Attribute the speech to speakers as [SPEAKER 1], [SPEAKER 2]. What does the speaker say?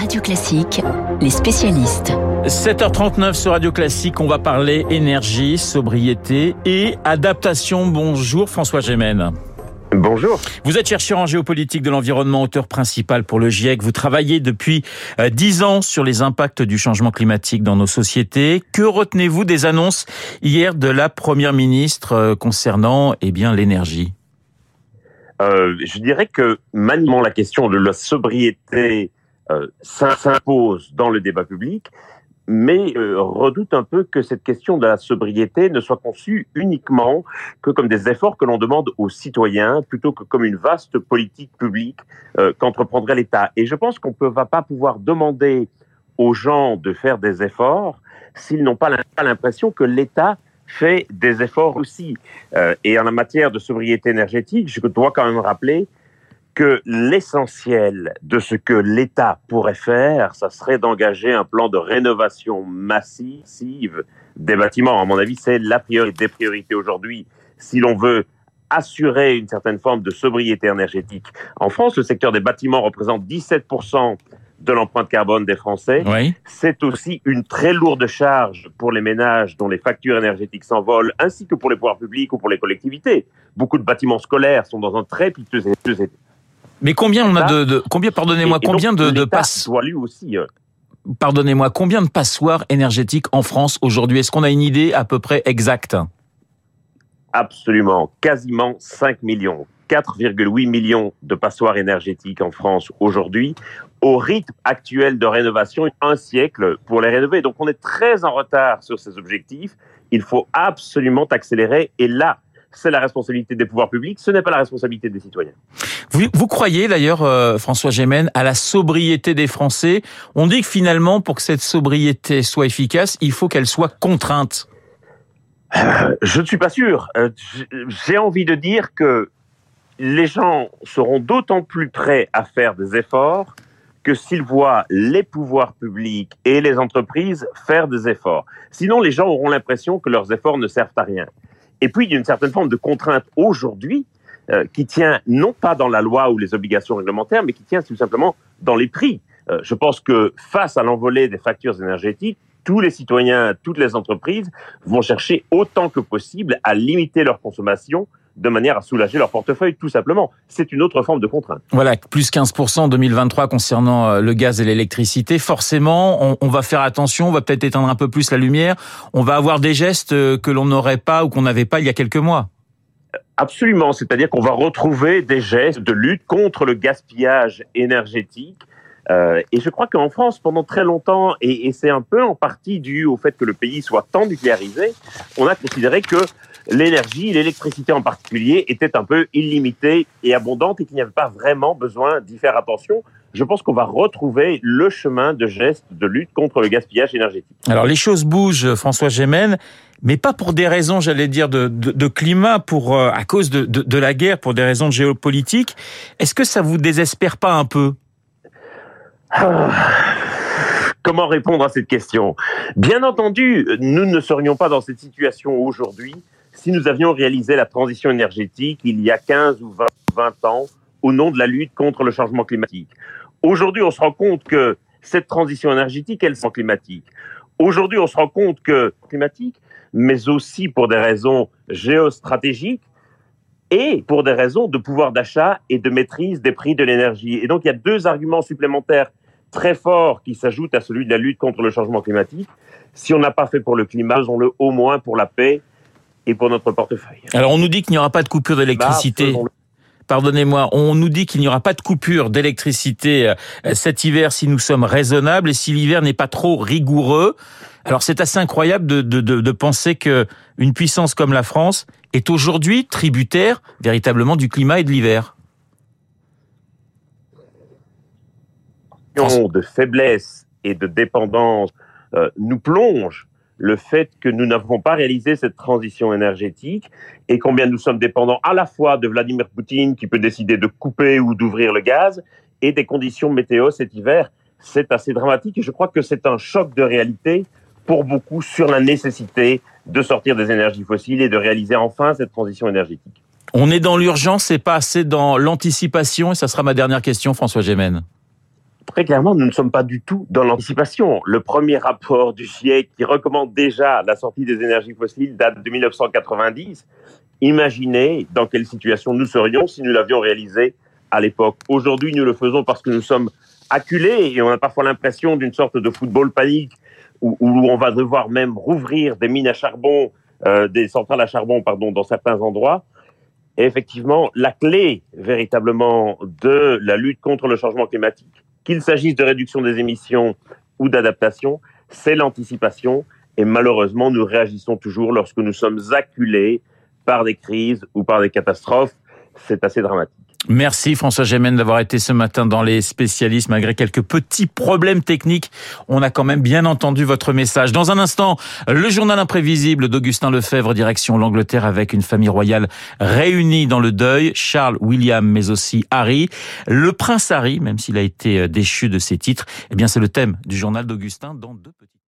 [SPEAKER 1] Radio Classique, les spécialistes.
[SPEAKER 2] 7h39 sur Radio Classique, on va parler énergie, sobriété et adaptation. Bonjour François Gémen.
[SPEAKER 3] Bonjour.
[SPEAKER 2] Vous êtes chercheur en géopolitique de l'environnement, auteur principal pour le GIEC. Vous travaillez depuis euh, dix ans sur les impacts du changement climatique dans nos sociétés. Que retenez-vous des annonces hier de la première ministre euh, concernant eh bien l'énergie?
[SPEAKER 3] Euh, Je dirais que maniement la question de la sobriété euh, s'impose dans le débat public, mais euh, redoute un peu que cette question de la sobriété ne soit conçue uniquement que comme des efforts que l'on demande aux citoyens, plutôt que comme une vaste politique publique euh, qu'entreprendrait l'État. Et je pense qu'on ne va pas pouvoir demander aux gens de faire des efforts s'ils n'ont pas l'impression que l'État fait des efforts aussi. Euh, et en la matière de sobriété énergétique, je dois quand même rappeler que l'essentiel de ce que l'État pourrait faire, ça serait d'engager un plan de rénovation massive des bâtiments. À mon avis, c'est la priorité des priorités aujourd'hui. Si l'on veut assurer une certaine forme de sobriété énergétique. En France, le secteur des bâtiments représente 17% de l'empreinte carbone des Français.
[SPEAKER 2] Oui.
[SPEAKER 3] C'est aussi une très lourde charge pour les ménages dont les factures énergétiques s'envolent, ainsi que pour les pouvoirs publics ou pour les collectivités. Beaucoup de bâtiments scolaires sont dans un très piteux état.
[SPEAKER 2] Mais combien on a de, de combien pardonnez-moi combien de, de passes
[SPEAKER 3] doit lui aussi euh,
[SPEAKER 2] pardonnez-moi combien de passoires énergétiques en France aujourd'hui? Est-ce qu'on a une idée à peu près exacte?
[SPEAKER 3] Absolument quasiment 5 millions, 4,8 millions de passoires énergétiques en France aujourd'hui. Au rythme actuel de rénovation, un siècle pour les rénover. Donc on est très en retard sur ces objectifs. Il faut absolument accélérer. Et là, c'est la responsabilité des pouvoirs publics, ce n'est pas la responsabilité des citoyens.
[SPEAKER 2] Vous, vous croyez d'ailleurs, euh, François Gémen, à la sobriété des Français? On dit que finalement, pour que cette sobriété soit efficace, il faut qu'elle soit contrainte.
[SPEAKER 3] Je ne suis pas sûr. Euh, J'ai envie de dire que les gens seront d'autant plus prêts à faire des efforts que s'ils voient les pouvoirs publics et les entreprises faire des efforts. Sinon, les gens auront l'impression que leurs efforts ne servent à rien. Et puis, il y a une certaine forme de contrainte aujourd'hui euh, qui tient non pas dans la loi ou les obligations réglementaires, mais qui tient tout simplement dans les prix. Euh, je pense que face à l'envolée des factures énergétiques, tous les citoyens, toutes les entreprises vont chercher autant que possible à limiter leur consommation de manière à soulager leur portefeuille, tout simplement. C'est une autre forme de contrainte.
[SPEAKER 2] Voilà, plus 15% en 2023 concernant euh, le gaz et l'électricité. Forcément, on, on va faire attention, on va peut-être éteindre un peu plus la lumière. On va avoir des gestes euh, que l'on n'aurait pas ou qu'on n'avait pas il y a quelques mois.
[SPEAKER 3] Absolument, c'est-à-dire qu'on va retrouver des gestes de lutte contre le gaspillage énergétique. Euh, et je crois qu'en France, pendant très longtemps, et, et c'est un peu en partie dû au fait que le pays soit tant nucléarisé, on a considéré que l'énergie, l'électricité en particulier, était un peu illimitée et abondante et qu'il n'y avait pas vraiment besoin d'y faire attention. Je pense qu'on va retrouver le chemin de gestes de lutte contre le gaspillage énergétique.
[SPEAKER 2] Alors les choses bougent, François Gémen, mais pas pour des raisons, j'allais dire, de, de, de climat, pour euh, à cause de, de, de la guerre, pour des raisons géopolitiques. Est-ce que ça vous désespère pas un peu?
[SPEAKER 3] Ah. Comment répondre à cette question? Bien entendu, nous ne serions pas dans cette situation aujourd'hui si nous avions réalisé la transition énergétique il y a 15 ou 20, 20 ans au nom de la lutte contre le changement climatique. Aujourd'hui, on se rend compte que cette transition énergétique, elle est climatique. Aujourd'hui, on se rend compte que climatique, mais aussi pour des raisons géostratégiques et pour des raisons de pouvoir d'achat et de maîtrise des prix de l'énergie. Et donc, il y a deux arguments supplémentaires très forts qui s'ajoutent à celui de la lutte contre le changement climatique. Si on n'a pas fait pour le climat, faisons-le au moins pour la paix et pour notre portefeuille.
[SPEAKER 2] Alors on nous dit qu'il n'y aura pas de coupure d'électricité.
[SPEAKER 3] Bah.
[SPEAKER 2] Pardonnez-moi, on nous dit qu'il n'y aura pas de coupure d'électricité euh, cet hiver si nous sommes raisonnables et si l'hiver n'est pas trop rigoureux. Alors c'est assez incroyable de, de, de, de penser que une puissance comme la France est aujourd'hui tributaire véritablement du climat et de l'hiver.
[SPEAKER 3] de faiblesse et de dépendance euh, nous plonge le fait que nous n'avons pas réalisé cette transition énergétique et combien nous sommes dépendants à la fois de Vladimir Poutine qui peut décider de couper ou d'ouvrir le gaz et des conditions météo cet hiver. C'est assez dramatique et je crois que c'est un choc de réalité pour beaucoup sur la nécessité de sortir des énergies fossiles et de réaliser enfin cette transition énergétique.
[SPEAKER 2] On est dans l'urgence et pas assez dans l'anticipation et ça sera ma dernière question François Gémen.
[SPEAKER 3] Très clairement, nous ne sommes pas du tout dans l'anticipation. Le premier rapport du GIEC qui recommande déjà la sortie des énergies fossiles date de 1990. Imaginez dans quelle situation nous serions si nous l'avions réalisé à l'époque. Aujourd'hui, nous le faisons parce que nous sommes acculés et on a parfois l'impression d'une sorte de football panique où, on va devoir même rouvrir des mines à charbon, euh, des centrales à charbon, pardon, dans certains endroits. Et effectivement, la clé véritablement de la lutte contre le changement climatique, qu'il s'agisse de réduction des émissions ou d'adaptation, c'est l'anticipation. Et malheureusement, nous réagissons toujours lorsque nous sommes acculés par des crises ou par des catastrophes. C'est assez dramatique.
[SPEAKER 2] Merci François Gémen d'avoir été ce matin dans les spécialistes. Malgré quelques petits problèmes techniques, on a quand même bien entendu votre message. Dans un instant, le journal imprévisible d'Augustin Lefebvre, direction l'Angleterre avec une famille royale réunie dans le deuil. Charles, William, mais aussi Harry. Le prince Harry, même s'il a été déchu de ses titres, eh bien c'est le thème du journal d'Augustin dans deux petits